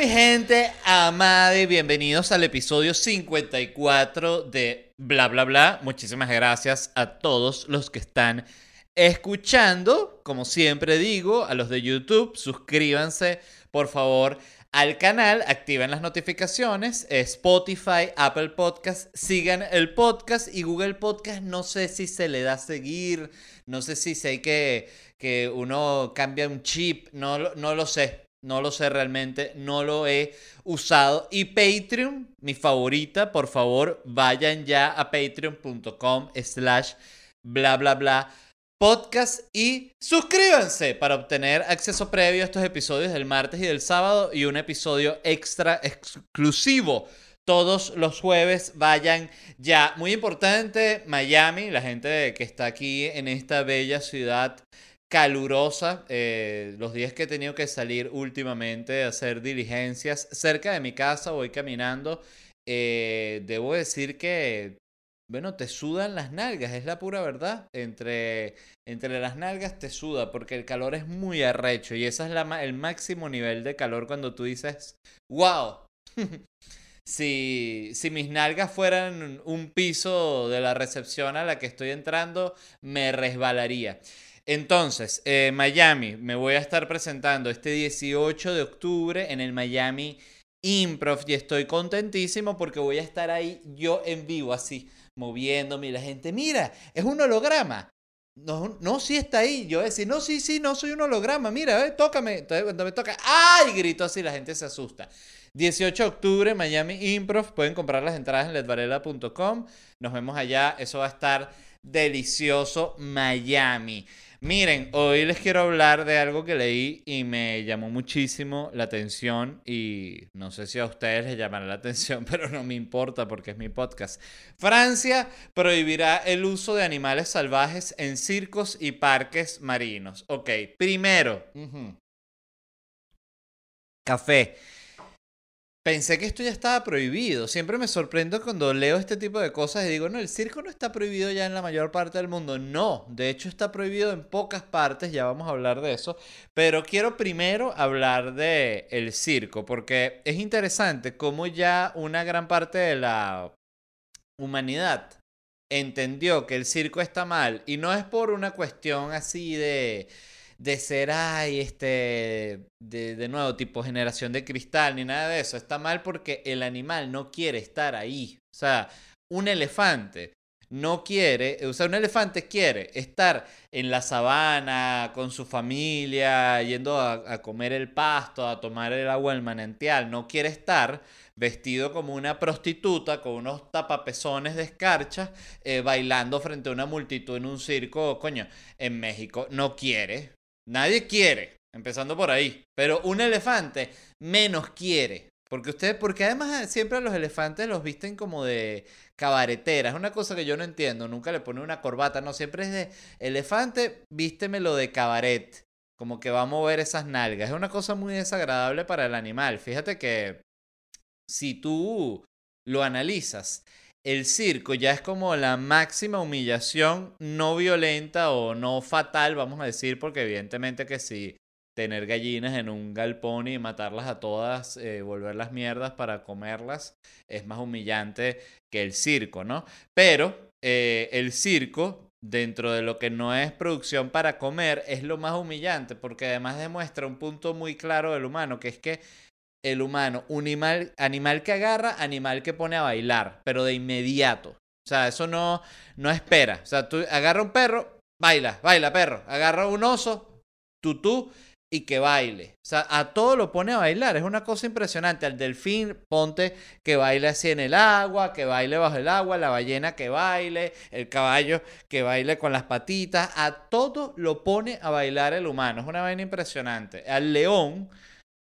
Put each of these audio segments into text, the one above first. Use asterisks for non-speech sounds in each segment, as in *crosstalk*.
mi gente amada y bienvenidos al episodio 54 de Bla Bla Bla. Muchísimas gracias a todos los que están escuchando. Como siempre digo, a los de YouTube, suscríbanse por favor al canal, activen las notificaciones, Spotify, Apple Podcast, sigan el podcast y Google Podcast, no sé si se le da a seguir, no sé si sé que, que uno cambia un chip, no, no lo sé, no lo sé realmente, no lo he usado. Y Patreon, mi favorita, por favor, vayan ya a patreon.com slash bla bla bla podcast y suscríbanse para obtener acceso previo a estos episodios del martes y del sábado y un episodio extra exclusivo todos los jueves. Vayan ya. Muy importante, Miami, la gente que está aquí en esta bella ciudad calurosa. Eh, los días que he tenido que salir últimamente a hacer diligencias cerca de mi casa, voy caminando. Eh, debo decir que bueno, te sudan las nalgas, es la pura verdad. Entre, entre las nalgas te suda porque el calor es muy arrecho y ese es el máximo nivel de calor cuando tú dices, wow. *laughs* si, si mis nalgas fueran un piso de la recepción a la que estoy entrando, me resbalaría. Entonces, eh, Miami, me voy a estar presentando este 18 de octubre en el Miami Improv y estoy contentísimo porque voy a estar ahí yo en vivo así moviéndome y la gente, mira, es un holograma. No, no, sí está ahí. Yo decir, no, sí, sí, no soy un holograma. Mira, eh, tócame. Entonces, cuando me toca, ¡ay! Grito así, la gente se asusta. 18 de octubre, Miami Improv. Pueden comprar las entradas en ledvarela.com. Nos vemos allá. Eso va a estar delicioso, Miami. Miren, hoy les quiero hablar de algo que leí y me llamó muchísimo la atención y no sé si a ustedes les llamará la atención, *laughs* pero no me importa porque es mi podcast. Francia prohibirá el uso de animales salvajes en circos y parques marinos. Ok, primero, café. Pensé que esto ya estaba prohibido. Siempre me sorprendo cuando leo este tipo de cosas y digo, no, el circo no está prohibido ya en la mayor parte del mundo. No, de hecho está prohibido en pocas partes, ya vamos a hablar de eso. Pero quiero primero hablar de el circo, porque es interesante cómo ya una gran parte de la humanidad entendió que el circo está mal. Y no es por una cuestión así de de ser, ay, este, de, nuevo, tipo generación de cristal, ni nada de eso. Está mal porque el animal no quiere estar ahí. O sea, un elefante no quiere, o sea, un elefante quiere estar en la sabana con su familia, yendo a, comer el pasto, a tomar el agua del manantial, no quiere estar vestido como una prostituta con unos tapapezones de escarcha, eh, bailando frente a una multitud en un circo, coño, en México, no quiere, Nadie quiere, empezando por ahí. Pero un elefante menos quiere. Porque ustedes, porque además siempre a los elefantes los visten como de cabaretera. Es una cosa que yo no entiendo. Nunca le pone una corbata. No, siempre es de elefante, vístemelo de cabaret. Como que va a mover esas nalgas. Es una cosa muy desagradable para el animal. Fíjate que si tú lo analizas, el circo ya es como la máxima humillación no violenta o no fatal, vamos a decir, porque evidentemente que si tener gallinas en un galpón y matarlas a todas, eh, volverlas mierdas para comerlas, es más humillante que el circo, ¿no? Pero eh, el circo, dentro de lo que no es producción para comer, es lo más humillante, porque además demuestra un punto muy claro del humano, que es que el humano, un animal, animal que agarra, animal que pone a bailar, pero de inmediato. O sea, eso no, no espera. O sea, tú agarra un perro, baila, baila perro. Agarra un oso, tutú, y que baile. O sea, a todo lo pone a bailar. Es una cosa impresionante. Al delfín, ponte que baile así en el agua, que baile bajo el agua, la ballena que baile, el caballo que baile con las patitas. A todo lo pone a bailar el humano. Es una vaina impresionante. Al león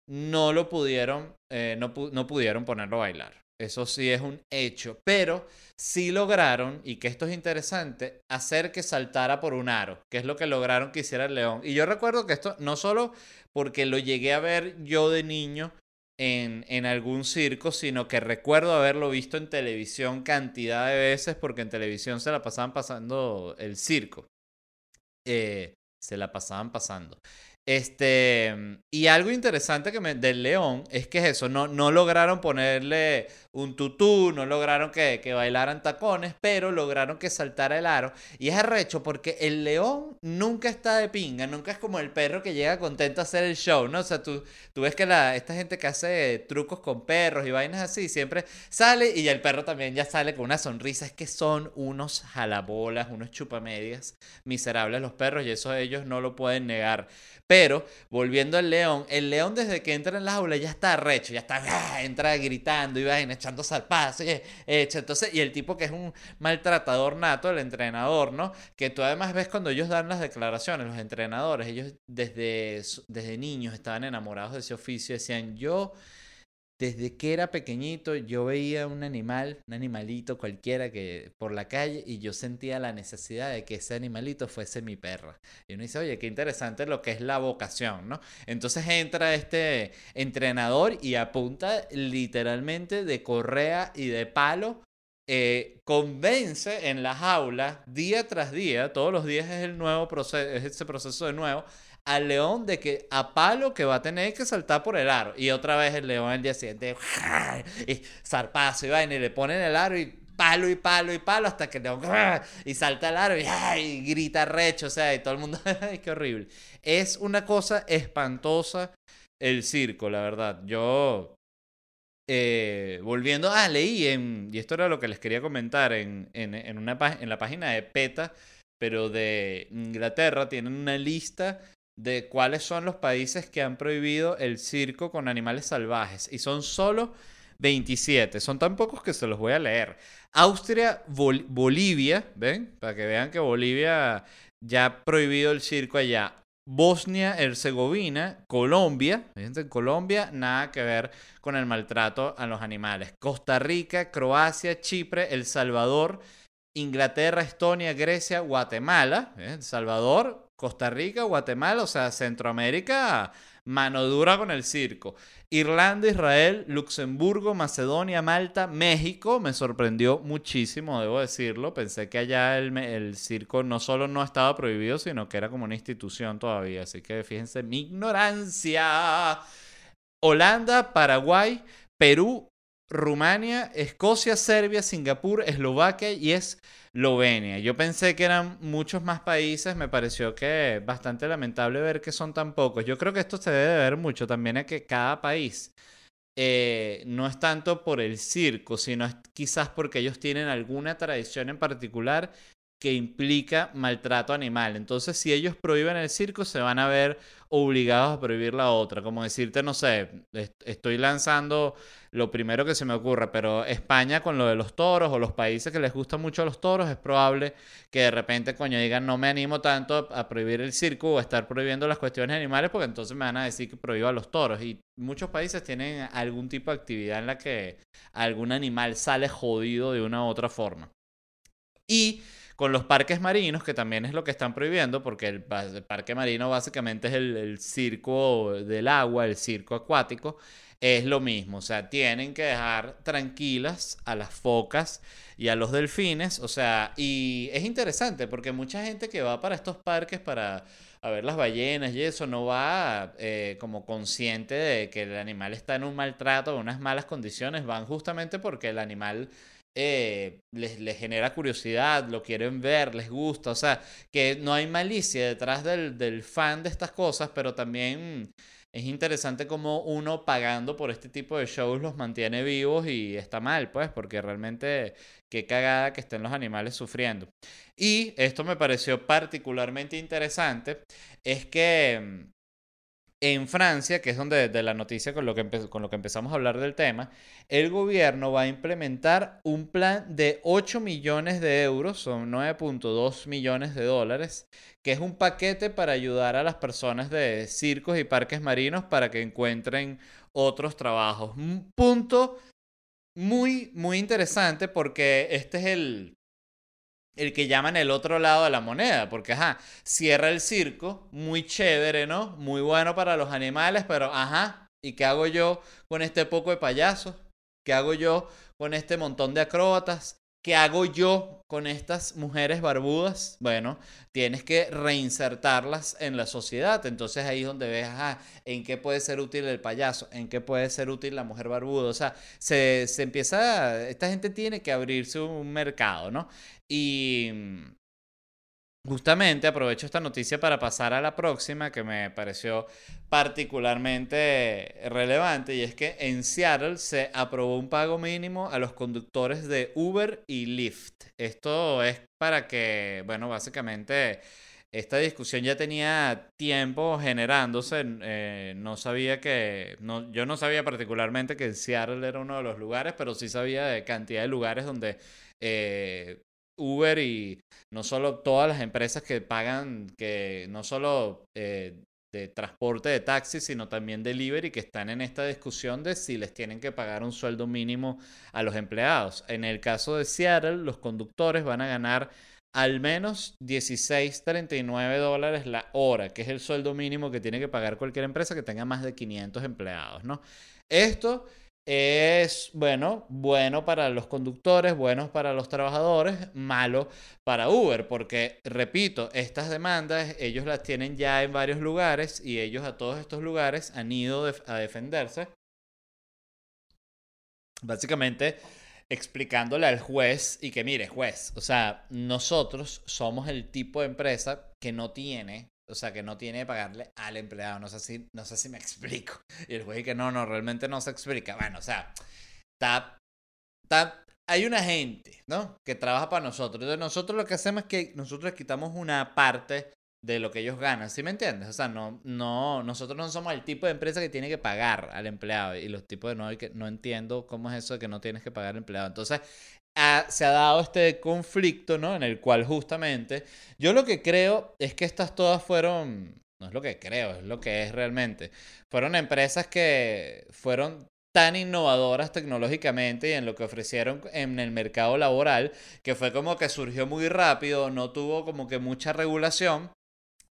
no lo pudieron, eh, no, no pudieron ponerlo a bailar. Eso sí es un hecho, pero sí lograron, y que esto es interesante, hacer que saltara por un aro, que es lo que lograron que hiciera el león. Y yo recuerdo que esto no solo porque lo llegué a ver yo de niño en, en algún circo, sino que recuerdo haberlo visto en televisión cantidad de veces, porque en televisión se la pasaban pasando el circo. Eh, se la pasaban pasando. Este, y algo interesante que me, del león es que es eso, no, no lograron ponerle un tutú, no lograron que, que, bailaran tacones, pero lograron que saltara el aro. Y es arrecho porque el león nunca está de pinga, nunca es como el perro que llega contento a hacer el show, ¿no? O sea, tú, tú ves que la, esta gente que hace trucos con perros y vainas así, siempre sale y el perro también ya sale con una sonrisa. Es que son unos jalabolas, unos chupamedias miserables los perros y eso ellos no lo pueden negar. Pero, volviendo al león, el león desde que entra en la jaula ya está recho, ya está, ¡ah! entra gritando y va echando salpazo, y, entonces, y el tipo que es un maltratador nato, el entrenador, ¿no? Que tú además ves cuando ellos dan las declaraciones, los entrenadores, ellos desde, desde niños estaban enamorados de ese oficio, decían, yo desde que era pequeñito yo veía un animal, un animalito cualquiera que por la calle y yo sentía la necesidad de que ese animalito fuese mi perra. Y uno dice, oye, qué interesante lo que es la vocación, ¿no? Entonces entra este entrenador y apunta literalmente de correa y de palo. Eh, convence en la jaula día tras día, todos los días es el nuevo proceso, es ese proceso de nuevo, al león de que a palo que va a tener que saltar por el aro. Y otra vez el león el día siguiente, y zarpazo y vaina, y le ponen el aro y palo y palo y palo hasta que el león, y salta el aro y, grita recho, o sea, y todo el mundo, *laughs* qué horrible. Es una cosa espantosa el circo, la verdad. Yo, eh, volviendo, ah, leí, en, y esto era lo que les quería comentar, en, en, en, una, en la página de PETA, pero de Inglaterra, tienen una lista de cuáles son los países que han prohibido el circo con animales salvajes. Y son solo 27. Son tan pocos que se los voy a leer. Austria, Bolivia, ¿ven? Para que vean que Bolivia ya ha prohibido el circo allá. Bosnia, Herzegovina, Colombia, en Colombia nada que ver con el maltrato a los animales. Costa Rica, Croacia, Chipre, El Salvador, Inglaterra, Estonia, Grecia, Guatemala, El Salvador, Costa Rica, Guatemala, o sea, Centroamérica, mano dura con el circo. Irlanda, Israel, Luxemburgo, Macedonia, Malta, México, me sorprendió muchísimo, debo decirlo. Pensé que allá el, el, circo no solo no estaba prohibido, sino que era como una institución todavía. Así que fíjense mi ignorancia. Holanda, Paraguay, Perú, Rumania, Escocia, Serbia, Singapur, Eslovaquia y Eslovenia. Yo pensé que eran muchos más países, me pareció que bastante lamentable ver que son tan pocos. Yo creo que esto se debe ver mucho también a que cada país eh, no es tanto por el circo, sino quizás porque ellos tienen alguna tradición en particular que implica maltrato animal. Entonces, si ellos prohíben el circo, se van a ver obligados a prohibir la otra. Como decirte, no sé, estoy lanzando lo primero que se me ocurre, pero España con lo de los toros o los países que les gustan mucho los toros, es probable que de repente, coño, digan, no me animo tanto a prohibir el circo o a estar prohibiendo las cuestiones animales, porque entonces me van a decir que prohíba los toros. Y muchos países tienen algún tipo de actividad en la que algún animal sale jodido de una u otra forma. Y con los parques marinos, que también es lo que están prohibiendo, porque el, parque marino básicamente es el, circo del agua, el circo acuático, es lo mismo, o sea, tienen que dejar tranquilas a las focas y a los delfines, o sea, y es interesante porque mucha gente que va para estos parques para a ver las ballenas y eso no va eh, como consciente de que el animal está en un maltrato, en unas malas condiciones, van justamente porque el animal eh, les, les, genera curiosidad, lo quieren ver, les gusta, o sea, que no hay malicia detrás del, del fan de estas cosas, pero también es interesante como uno pagando por este tipo de shows los mantiene vivos y está mal, pues, porque realmente qué cagada que estén los animales sufriendo. Y esto me pareció particularmente interesante, es que en Francia, que es donde de la noticia con lo, que con lo que empezamos a hablar del tema, el gobierno va a implementar un plan de 8 millones de euros, son 9.2 millones de dólares, que es un paquete para ayudar a las personas de circos y parques marinos para que encuentren otros trabajos. Un punto muy, muy interesante porque este es el, el que llaman el otro lado de la moneda, porque ajá, cierra el circo, muy chévere, ¿no? Muy bueno para los animales, pero ajá, ¿y qué hago yo con este poco de payasos? ¿Qué hago yo con este montón de acróbatas? ¿Qué hago yo con estas mujeres barbudas? Bueno, tienes que reinsertarlas en la sociedad. Entonces ahí es donde ves, en qué puede ser útil el payaso, en qué puede ser útil la mujer barbuda. O sea, se, se empieza, esta gente tiene que abrirse un mercado, ¿no? Y Justamente aprovecho esta noticia para pasar a la próxima que me pareció particularmente relevante y es que en Seattle se aprobó un pago mínimo a los conductores de Uber y Lyft. Esto es para que, bueno, básicamente esta discusión ya tenía tiempo generándose. Eh, no sabía que, no, yo no sabía particularmente que Seattle era uno de los lugares, pero sí sabía de cantidad de lugares donde eh, Uber y no solo todas las empresas que pagan, que no solo eh, de transporte de taxis, sino también delivery, que están en esta discusión de si les tienen que pagar un sueldo mínimo a los empleados. En el caso de Seattle, los conductores van a ganar al menos 16.39 dólares la hora, que es el sueldo mínimo que tiene que pagar cualquier empresa que tenga más de 500 empleados, ¿no? Esto es, bueno, bueno para los conductores, bueno para los trabajadores, malo para Uber, porque, repito, estas demandas ellos las tienen ya en varios lugares y ellos a todos estos lugares han ido a defenderse. Básicamente explicándole al juez y que mire, juez, o sea, nosotros somos el tipo de empresa que no tiene o sea, que no tiene que pagarle al empleado. No sé si, no sé si me *laughs* explico. Y el juez que no, no, realmente no se explica. Bueno, o sea, está, está, hay una gente, ¿no? Que trabaja para nosotros. Entonces nosotros lo que hacemos es que nosotros les quitamos una parte de lo que ellos ganan, ¿sí me entiendes? O sea, no, no, nosotros no somos el tipo de empresa que tiene que pagar al empleado y los tipos de no, que no entiendo cómo es eso de que no tienes que pagar al empleado. Entonces, se ha dado este conflicto, ¿no? En el cual justamente yo lo que creo es que estas todas fueron, no es lo que creo, es lo que es realmente, fueron empresas que fueron tan innovadoras tecnológicamente y en lo que ofrecieron en el mercado laboral, que fue como que surgió muy rápido, no tuvo como que mucha regulación.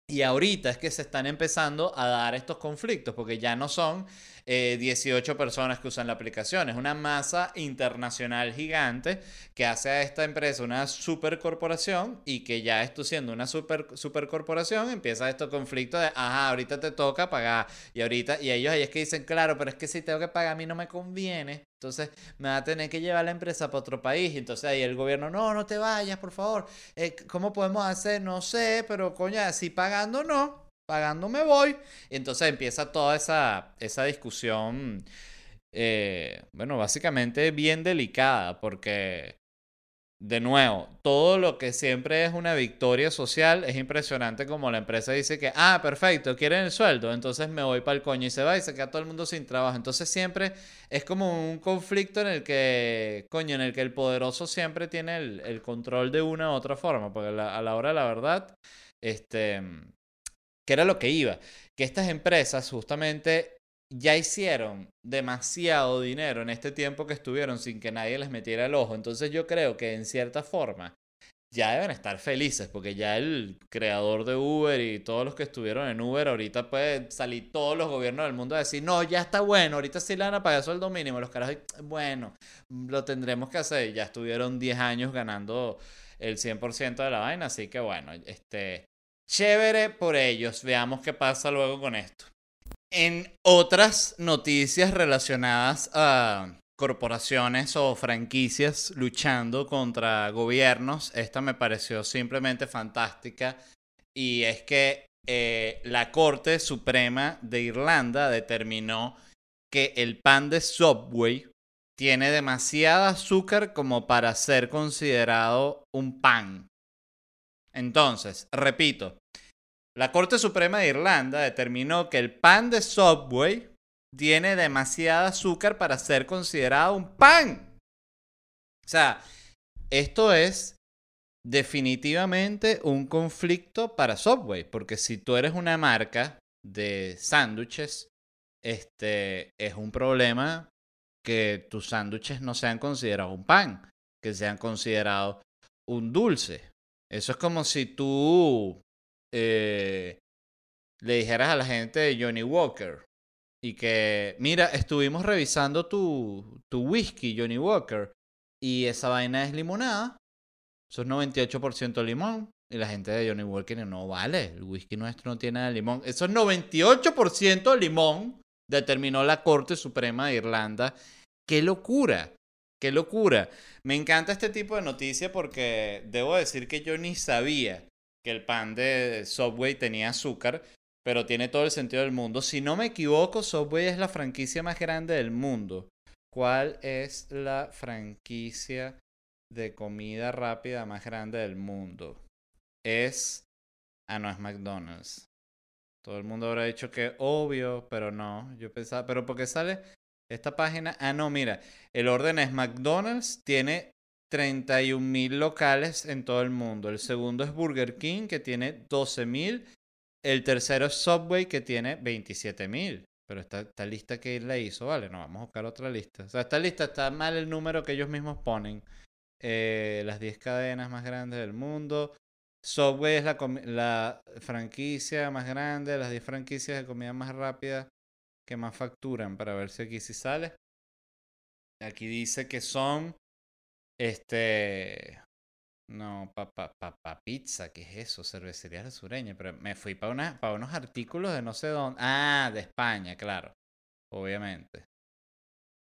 Y ahorita es que se están empezando a dar estos conflictos, porque ya no son 18 eh, personas que usan la aplicación. Es una masa internacional gigante que hace a esta empresa una supercorporación y que ya esto siendo una super, supercorporación empieza este conflicto de, ajá, ahorita te toca pagar y ahorita, y ellos ahí es que dicen, claro, pero es que si tengo que pagar a mí no me conviene. Entonces me va a tener que llevar la empresa para otro país. Entonces ahí el gobierno, no, no te vayas, por favor. Eh, ¿Cómo podemos hacer? No sé, pero coño, si pagando no pagando me voy. Y entonces empieza toda esa, esa discusión, eh, bueno, básicamente bien delicada, porque, de nuevo, todo lo que siempre es una victoria social es impresionante como la empresa dice que, ah, perfecto, quieren el sueldo, entonces me voy para el coño y se va y se queda todo el mundo sin trabajo. Entonces siempre es como un conflicto en el que, coño, en el que el poderoso siempre tiene el, control de una u otra forma, porque a la hora la verdad, este que era lo que iba, que estas empresas justamente ya hicieron demasiado dinero en este tiempo que estuvieron sin que nadie les metiera el ojo. Entonces yo creo que en cierta forma ya deben estar felices porque ya el creador de Uber y todos los que estuvieron en Uber ahorita pueden salir todos los gobiernos del mundo a decir, no, ya está bueno, ahorita sí le van a pagar sueldo mínimo. Los carajos, bueno, lo tendremos que hacer. Ya estuvieron 10 años ganando el 100% de la vaina, así que bueno, este Chévere por ellos. Veamos qué pasa luego con esto. En otras noticias relacionadas a corporaciones o franquicias luchando contra gobiernos, esta me pareció simplemente fantástica y es que eh, la Corte Suprema de Irlanda determinó que el pan de Subway tiene demasiada azúcar como para ser considerado un pan. Entonces, repito, la Corte Suprema de Irlanda determinó que el pan de Subway tiene demasiada azúcar para ser considerado un pan. O sea, esto es definitivamente un conflicto para Subway, porque si tú eres una marca de sándwiches, este es un problema que tus sándwiches no sean considerados un pan, que sean considerados un dulce. Eso es como si tú eh, le dijeras a la gente de Johnny Walker y que, mira, estuvimos revisando tu, tu whisky, Johnny Walker, Y esa vaina es limonada. Eso es 98% limón. Y la gente de Johnny Walker no vale. El whisky nuestro no tiene nada de limón. Eso es 98% limón. Determinó la Corte Suprema de Irlanda. ¡Qué locura! ¡Qué locura! Me encanta este tipo de noticias porque debo decir que yo ni sabía que el pan de Subway tenía azúcar, pero tiene todo el sentido del mundo. Si no me equivoco, Subway es la franquicia más grande del mundo. ¿Cuál es la franquicia de comida rápida más grande del mundo? Es... Ah, no, es McDonald's. Todo el mundo habrá dicho que obvio, pero no. Yo pensaba, pero ¿por qué sale esta página? Ah, no, mira. El orden es McDonald's, tiene 31.000 locales en todo el mundo. El segundo es Burger King, que tiene 12.000. El tercero es Subway, que tiene 27.000. Pero esta, esta lista que él le hizo, vale, no, vamos a buscar otra lista. O sea, esta lista está mal el número que ellos mismos ponen. Eh, las 10 cadenas más grandes del mundo. Subway es la, la franquicia más grande, las 10 franquicias de comida más rápida que más facturan, para ver si aquí sí sale. Aquí dice que son este. No, papá pa, pizza, ¿qué es eso? Cervecería sureña. Pero me fui para, unos artículos de no sé dónde. Ah, de España, claro. Obviamente.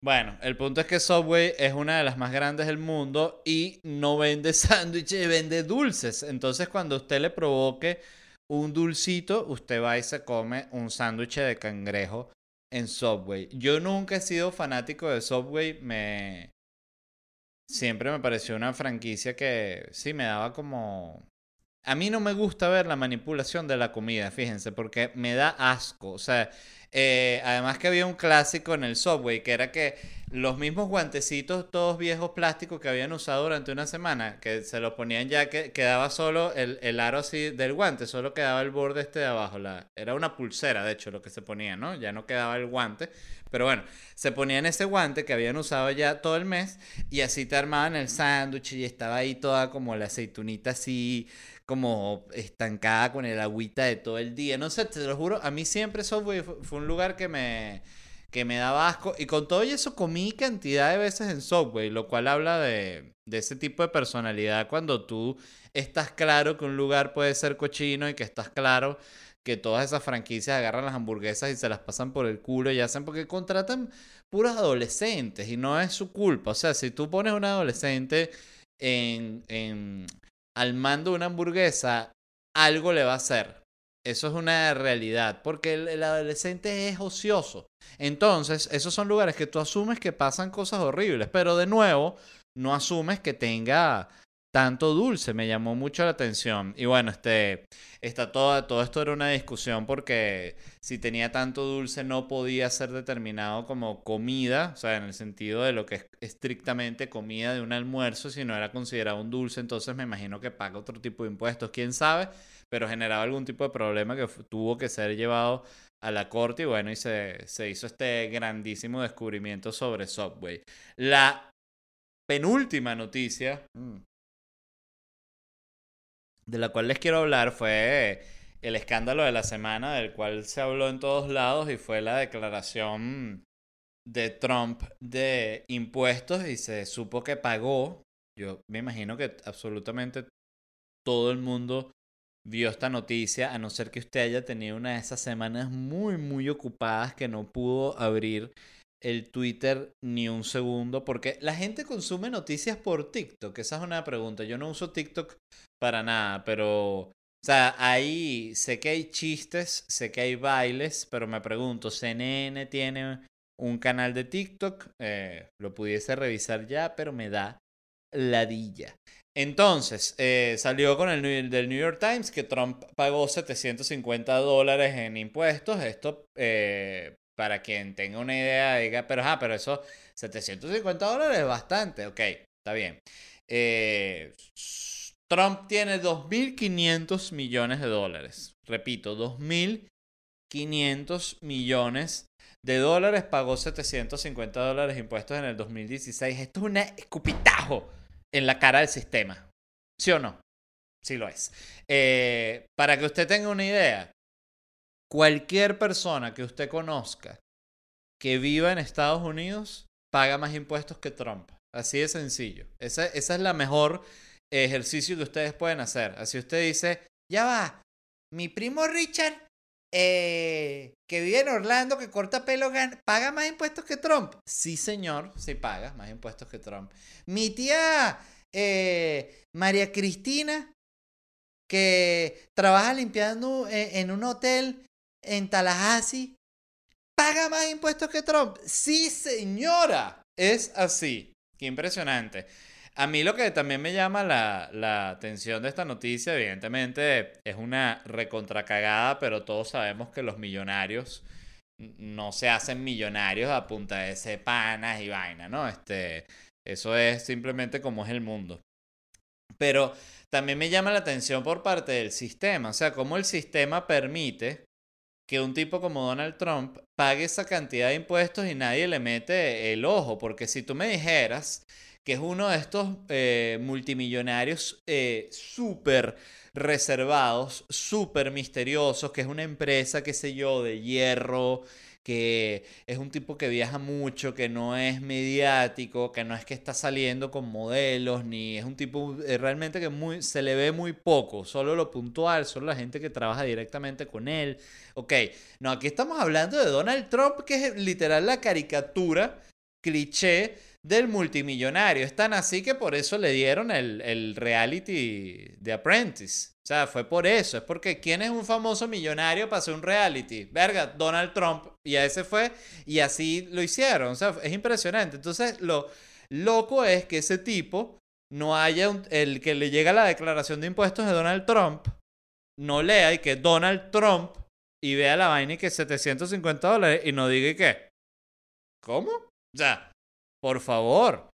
Bueno, el punto es que Subway es una de las más grandes del mundo y no vende *laughs* sándwiches, vende dulces. Entonces, cuando usted le provoque un dulcito, usted va y se come un sándwich de cangrejo en Subway. Yo nunca he sido fanático de Subway, me siempre me pareció una franquicia que sí me daba como... A mí no me gusta ver la manipulación de la comida, fíjense, porque me da asco. O sea, eh, además que había un clásico en el Subway, que era que los mismos guantecitos, todos viejos plásticos que habían usado durante una semana, que se los ponían ya que quedaba solo el, el aro así del guante, solo quedaba el borde este de abajo. Era una pulsera, de hecho, lo que se ponía, ¿no? Ya no quedaba el guante. Pero bueno, se ponían ese guante que habían usado ya todo el mes y así te armaban el sándwich y estaba ahí toda como la aceitunita así como estancada con el agüita de todo el día. No sé, te lo juro, a mí siempre Subway fue un lugar que me que me daba asco. Y con todo eso comí cantidad de veces en Subway, lo cual habla de, de ese tipo de personalidad cuando tú estás claro que un lugar puede ser cochino y que estás claro que todas esas franquicias agarran las hamburguesas y se las pasan por el culo y hacen porque contratan puros adolescentes y no es su culpa. O sea, si tú pones un adolescente en, en, al mando de una hamburguesa, algo le va a hacer. Eso es una realidad, porque el, adolescente es ocioso. Entonces, esos son lugares que tú asumes que pasan cosas horribles, pero de nuevo, no asumes que tenga tanto dulce. Me llamó mucho la atención. Y bueno, este, está todo, todo esto era una discusión porque si tenía tanto dulce no podía ser determinado como comida, o sea, en el sentido de lo que es estrictamente comida de un almuerzo, si no era considerado un dulce, entonces me imagino que paga otro tipo de impuestos, quién sabe pero generaba algún tipo de problema que tuvo que ser llevado a la corte y bueno, y se, se hizo este grandísimo descubrimiento sobre Subway. La penúltima noticia mm, de la cual les quiero hablar fue el escándalo de la semana del cual se habló en todos lados y fue la declaración de Trump de impuestos y se supo que pagó. Yo me imagino que absolutamente todo el mundo vio esta noticia, a no ser que usted haya tenido una de esas semanas muy, muy ocupadas que no pudo abrir el Twitter ni un segundo, porque la gente consume noticias por TikTok, esa es una pregunta. Yo no uso TikTok para nada, pero, o sea, ahí sé que hay chistes, sé que hay bailes, pero me pregunto, CNN tiene un canal de TikTok, eh, lo pudiese revisar ya, pero me da ladilla. Entonces, eh, salió con el del New York Times que Trump pagó 750 dólares en impuestos. Esto, eh, para quien tenga una idea, diga, pero, ah, pero eso, 750 dólares es bastante. Ok, está bien. Eh, Trump tiene 2.500 millones de dólares. Repito, 2.500 millones de dólares. Pagó 750 dólares impuestos en el 2016. Esto es un escupitajo en la cara del sistema. ¿Sí o no? Sí lo es. Eh, para que usted tenga una idea, cualquier persona que usted conozca que viva en Estados Unidos paga más impuestos que Trump. Así de sencillo. Esa, esa es la mejor ejercicio que ustedes pueden hacer. Así usted dice, ya va, mi primo Richard, eh, que vive en Orlando, que corta pelo, paga más impuestos que Trump. Sí, señor, sí paga más impuestos que Trump. Mi tía eh, María Cristina, que trabaja limpiando eh, en un hotel en Tallahassee, paga más impuestos que Trump. Sí, señora. Es así. Qué impresionante. A mí lo que también me llama la, atención de esta noticia, evidentemente, es una recontracagada, pero todos sabemos que los millonarios no se hacen millonarios a punta de cepanas y vaina, ¿no? Este, eso es simplemente como es el mundo. Pero también me llama la atención por parte del sistema, o sea, cómo el sistema permite que un tipo como Donald Trump pague esa cantidad de impuestos y nadie le mete el ojo, porque si tú me dijeras que es uno de estos eh, multimillonarios eh, súper reservados, súper misteriosos, que es una empresa, qué sé yo, de hierro, que es un tipo que viaja mucho, que no es mediático, que no es que está saliendo con modelos, ni es un tipo eh, realmente que muy, se le ve muy poco, solo lo puntual, solo la gente que trabaja directamente con él. Ok, no, aquí estamos hablando de Donald Trump, que es literal la caricatura, cliché del multimillonario. Es tan así que por eso le dieron el, el reality de Apprentice. O sea, fue por eso. Es porque ¿quién es un famoso millonario para hacer un reality? Verga, Donald Trump. Y a ese fue. Y así lo hicieron. O sea, es impresionante. Entonces, lo loco es que ese tipo no haya el que le llega la declaración de impuestos de Donald Trump, no lea y que Donald Trump y vea la vaina y que 750 dólares y no diga y qué. ¿Cómo? Sea, por favor.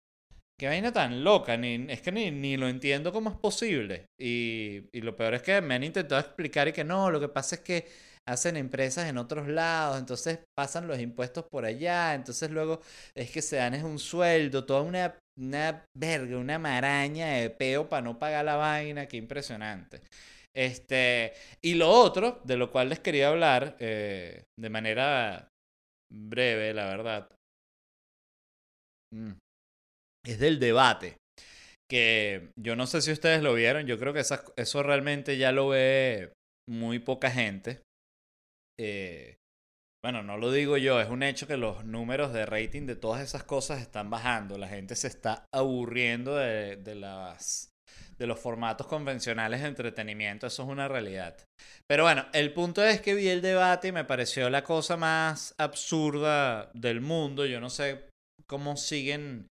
Qué vaina tan loca. Ni, es que ni, ni, lo entiendo cómo es posible. Y, y, lo peor es que me han intentado explicar y que no, lo que pasa es que hacen empresas en otros lados, entonces pasan los impuestos por allá, entonces luego es que se dan es un sueldo, toda una, una verga, una maraña de peo para no pagar la vaina, qué impresionante. Este, y lo otro, de lo cual les quería hablar eh, de manera breve, la verdad. Es del debate. Que yo no sé si ustedes lo vieron, yo creo que eso realmente ya lo ve muy poca gente. Eh, bueno, no lo digo yo, es un hecho que los números de rating de todas esas cosas están bajando. La gente se está aburriendo de, de, las, de los formatos convencionales de entretenimiento, eso es una realidad. Pero bueno, el punto es que vi el debate y me pareció la cosa más absurda del mundo. Yo no sé cómo siguen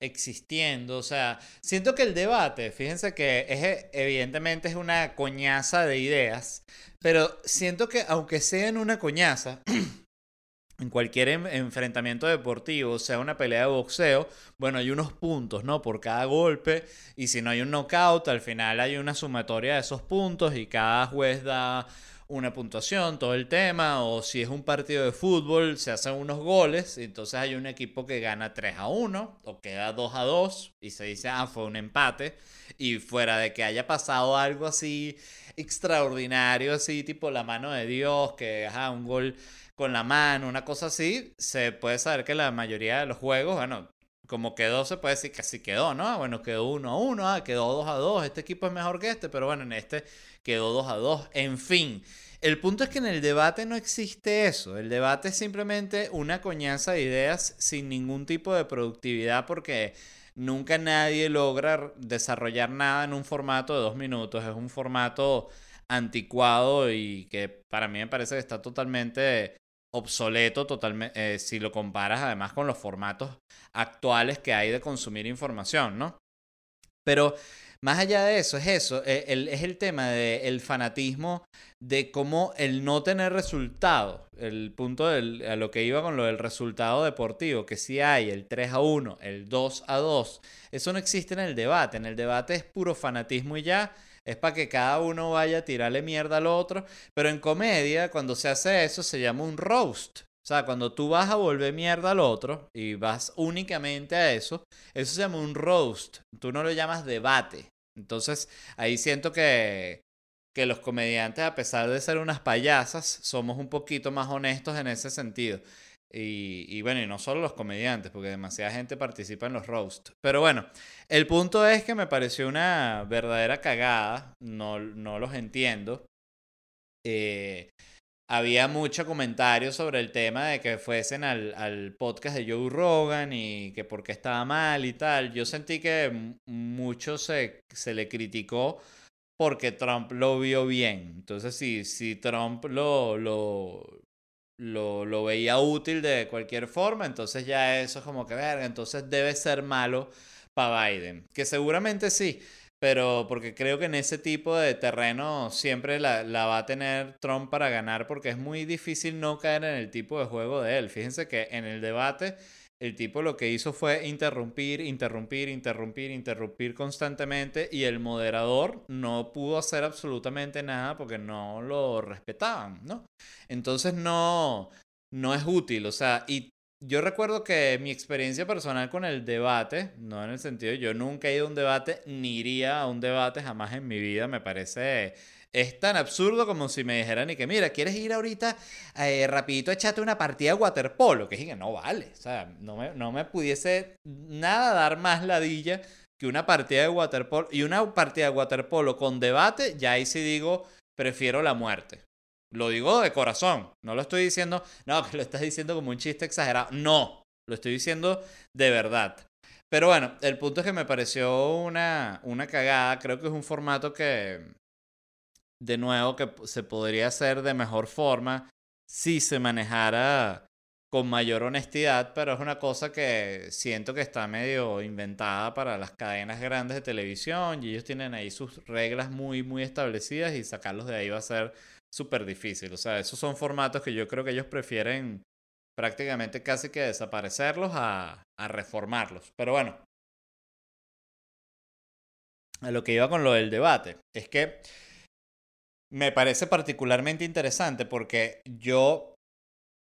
existiendo. O sea, siento que el debate, fíjense que es, evidentemente es una coñaza de ideas, pero siento que aunque sea en una coñaza, *clears throat* en cualquier enfrentamiento deportivo, sea una pelea de boxeo, bueno, hay unos puntos, ¿no? Por cada golpe, y si no hay un knockout, al final hay una sumatoria de esos puntos y cada juez da una puntuación, todo el tema, o si es un partido de fútbol, se hacen unos goles, y entonces hay un equipo que gana 3 a 1 o queda 2 a 2 y se dice, ah, fue un empate, y fuera de que haya pasado algo así extraordinario, así tipo la mano de Dios, que, ajá, un gol con la mano, una cosa así, se puede saber que la mayoría de los juegos, bueno, como quedó, se puede decir que así quedó, ¿no? Ah, bueno, quedó 1 a 1, ah, quedó 2 a 2, este equipo es mejor que este, pero bueno, en este quedó 2 a 2, en fin. El punto es que en el debate no existe eso, el debate es simplemente una coñaza de ideas sin ningún tipo de productividad porque nunca nadie logra desarrollar nada en un formato de dos minutos, es un formato anticuado y que para mí me parece que está totalmente obsoleto totalmente eh, si lo comparas además con los formatos actuales que hay de consumir información, ¿no? Pero más allá de eso, es eso, eh, es el tema del fanatismo de cómo el no tener resultado, el punto del, a lo que iba con lo del resultado deportivo, que si hay el 3 a 1, el 2 a 2, eso no existe en el debate, en el debate es puro fanatismo y ya, es para que cada uno vaya a tirarle mierda al otro. Pero en comedia, cuando se hace eso, se llama un roast. O sea, cuando tú vas a volver mierda al otro y vas únicamente a eso, eso se llama un roast. Tú no lo llamas debate. Entonces, ahí siento que, que los comediantes, a pesar de ser unas payasas, somos un poquito más honestos en ese sentido. Y, bueno, y no solo los comediantes, porque demasiada gente participa en los roasts. Pero bueno, el punto es que me pareció una verdadera cagada, no, no los entiendo. Eh, había mucho comentario sobre el tema de que fuesen al, al, podcast de Joe Rogan y que por qué estaba mal y tal. Yo sentí que mucho se, se le criticó porque Trump lo vio bien. Entonces, si, si Trump lo, lo, lo, lo, veía útil de cualquier forma, entonces ya eso es como que, verga, entonces debe ser malo para Biden. Que seguramente sí, pero porque creo que en ese tipo de terreno siempre la, la, va a tener Trump para ganar porque es muy difícil no caer en el tipo de juego de él. Fíjense que en el debate el tipo lo que hizo fue interrumpir, interrumpir, interrumpir, interrumpir constantemente y el moderador no pudo hacer absolutamente nada porque no lo respetaban, ¿no? Entonces no, no es útil, o sea, y yo recuerdo que mi experiencia personal con el debate, no en el sentido, yo nunca he ido a un debate, ni iría a un debate jamás en mi vida, me parece es tan absurdo como si me dijeran y que, mira, ¿quieres ir ahorita eh, rapidito a echarte una partida de waterpolo? Que dije, no vale. O sea, no me, no me pudiese nada dar más ladilla que una partida de waterpolo. Y una partida de waterpolo con debate, ya ahí sí digo, prefiero la muerte. Lo digo de corazón. No lo estoy diciendo, no, *laughs* que lo estás diciendo como un chiste exagerado. No, lo estoy diciendo de verdad. Pero bueno, el punto es que me pareció una, una cagada. Creo que es un formato que, de nuevo que se podría hacer de mejor forma si se manejara con mayor honestidad, pero es una cosa que siento que está medio inventada para las cadenas grandes de televisión y ellos tienen ahí sus reglas muy, muy establecidas y sacarlos de ahí va a ser súper difícil. O sea, esos son formatos que yo creo que ellos prefieren prácticamente casi que desaparecerlos a, a reformarlos. Pero bueno, a lo que iba con lo del debate, es que me parece particularmente interesante porque yo,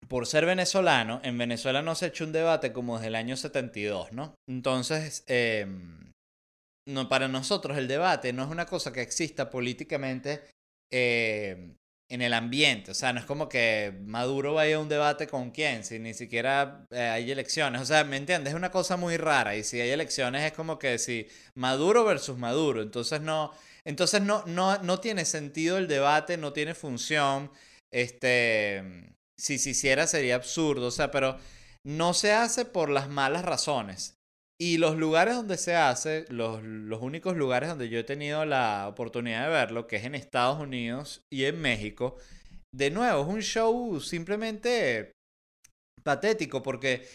por ser venezolano, en Venezuela no se ha hecho un debate como desde el año 72, ¿no? Entonces, em, no, para nosotros el debate no es una cosa que exista políticamente em, en el ambiente. O sea, no es como que Maduro vaya a un debate con quién, si ni siquiera eh, hay elecciones. O sea, ¿me entiendes? Es una cosa muy rara. Y si hay elecciones es como que si Maduro versus Maduro. Entonces no, entonces no, no, no tiene sentido el debate, no tiene función. Este, si se hiciera sería absurdo, o sea, pero no se hace por las malas razones. Y los lugares donde se hace, los, los únicos lugares donde yo he tenido la oportunidad de verlo, que es en Estados Unidos y en México, de nuevo, es un show simplemente patético porque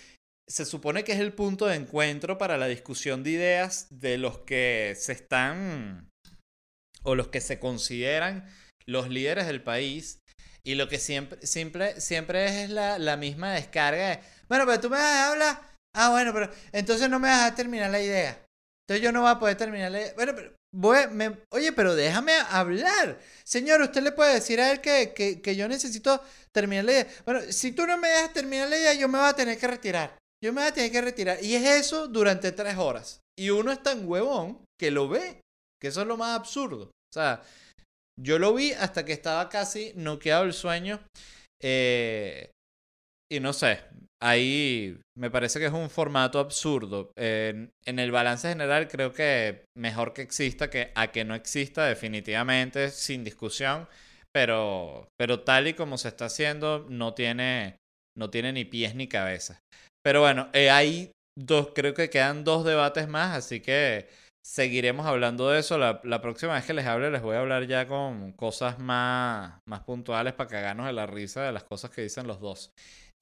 se supone que es el punto de encuentro para la discusión de ideas de los que se están o los que se consideran los líderes del país. Y lo que siempre, siempre, siempre es la, la misma descarga de, bueno, pero tú me vas ah, bueno, pero entonces no me vas a terminar la idea. Entonces yo no voy a poder terminar la idea. Bueno, pero voy, me, oye, pero déjame hablar. Señor, usted le puede decir a él que, que, que yo necesito terminar la idea. Bueno, si tú no me dejas terminar la idea, yo me voy a tener que retirar. Yo me voy a tener que retirar. Y es eso durante tres horas. Y uno es tan huevón que lo ve. Que eso es lo más absurdo. O sea, yo lo vi hasta que estaba casi noqueado el sueño. Eh, y no sé, ahí me parece que es un formato absurdo. en el balance general creo que mejor que exista que a que no exista definitivamente, sin discusión. Pero, pero tal y como se está haciendo, no tiene, no tiene ni pies ni cabeza. Pero bueno, eh, hay dos, creo que quedan dos debates más, así que seguiremos hablando de eso. La, próxima vez que les hable, les voy a hablar ya con cosas más, más puntuales para cagarnos de la risa de las cosas que dicen los dos.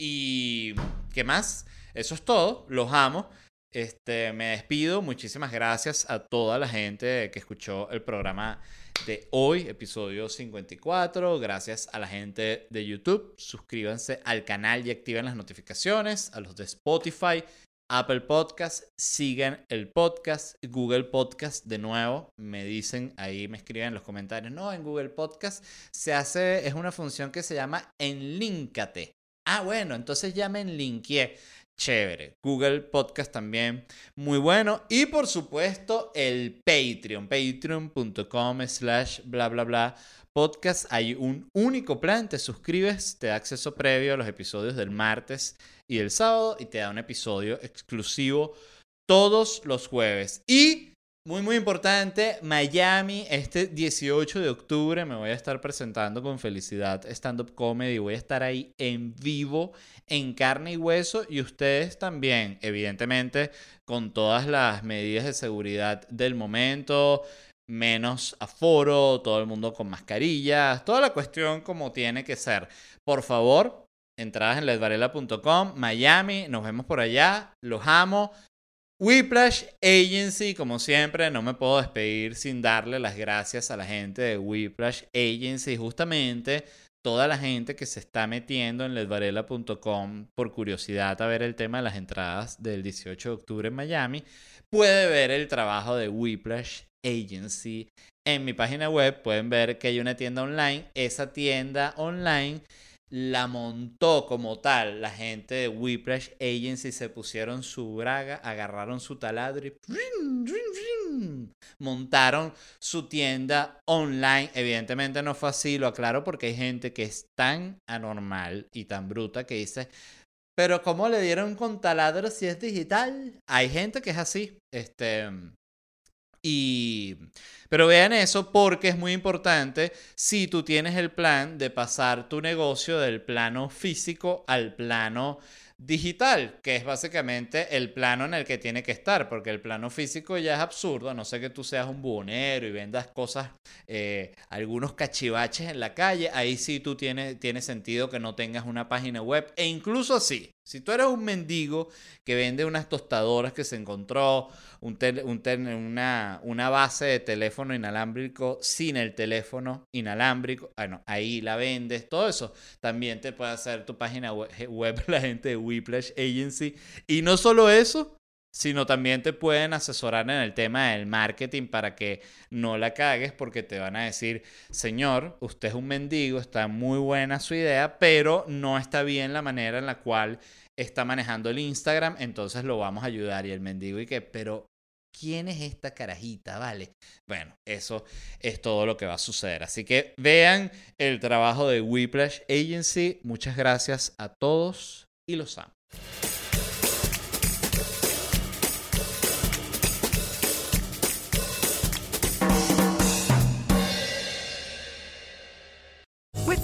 Y, ¿qué más? Eso es todo. Los amo. Este, me despido. Muchísimas gracias a toda la gente que escuchó el programa de hoy, episodio 54. Gracias a la gente de YouTube. Suscríbanse al canal y activen las notificaciones. A los de Spotify, Apple Podcast, sigan el podcast, Google Podcast de nuevo, me dicen, ahí me escriben en los comentarios, no, en Google Podcast se hace, es una función que se llama enlíncate. Ah, bueno, entonces ya me enlinqué. chévere. Google Podcast también, muy bueno. Y por supuesto, el Patreon, patreon.com slash bla bla bla podcast. Hay un único plan, te suscribes, te da acceso previo a los episodios del martes y el sábado y te da un episodio exclusivo todos los jueves. Y muy, muy importante, Miami, este 18 de octubre me voy a estar presentando con Felicidad Stand Up Comedy. Voy a estar ahí en vivo, en carne y hueso, y ustedes también, evidentemente, con todas las medidas de seguridad del momento, menos aforo, todo el mundo con mascarillas, toda la cuestión como tiene que ser. Por favor, entradas en ledvarela.com, Miami, nos vemos por allá, los amo. Whiplash Agency, como siempre, no me puedo despedir sin darle las gracias a la gente de Whiplash Agency, justamente toda la gente que se está metiendo en ledvarela.com por curiosidad a ver el tema de las entradas del 18 de octubre en Miami, puede ver el trabajo de Whiplash Agency en mi página web. Pueden ver que hay una tienda online. Esa tienda online la montó como tal la gente de Whiplash Agency, se pusieron su braga, agarraron su taladro y montaron su tienda online. Evidentemente no fue así, lo aclaro porque hay gente que es tan anormal y tan bruta que dice, pero ¿cómo le dieron con taladro si es digital? Hay gente que es así. Este, y, pero vean eso porque es muy importante si tú tienes el plan de pasar tu negocio del plano físico al plano digital, que es básicamente el plano en el que tiene que estar, porque el plano físico ya es absurdo, no sé que tú seas un buhonero y vendas cosas, eh, algunos cachivaches en la calle, ahí sí tú tienes, tiene sentido que no tengas una página web, e incluso así, si tú eres un mendigo que vende unas tostadoras que se encontró, un una, una base de teléfono inalámbrico sin el teléfono inalámbrico, bueno, ahí la vendes, todo eso, también te puede hacer tu página *laughs* web, la gente de Whiplash Agency. Y no solo eso, sino también te pueden asesorar en el tema del marketing para que no la cagues porque te van a decir, señor, usted es un mendigo, está muy buena su idea, pero no está bien la manera en la cual está manejando el Instagram, entonces lo vamos a ayudar. Y el mendigo y que, pero ¿quién es esta carajita? Vale. Bueno, eso es todo lo que va a suceder. Así que vean el trabajo de Whiplash Agency. Muchas gracias a todos y los amo.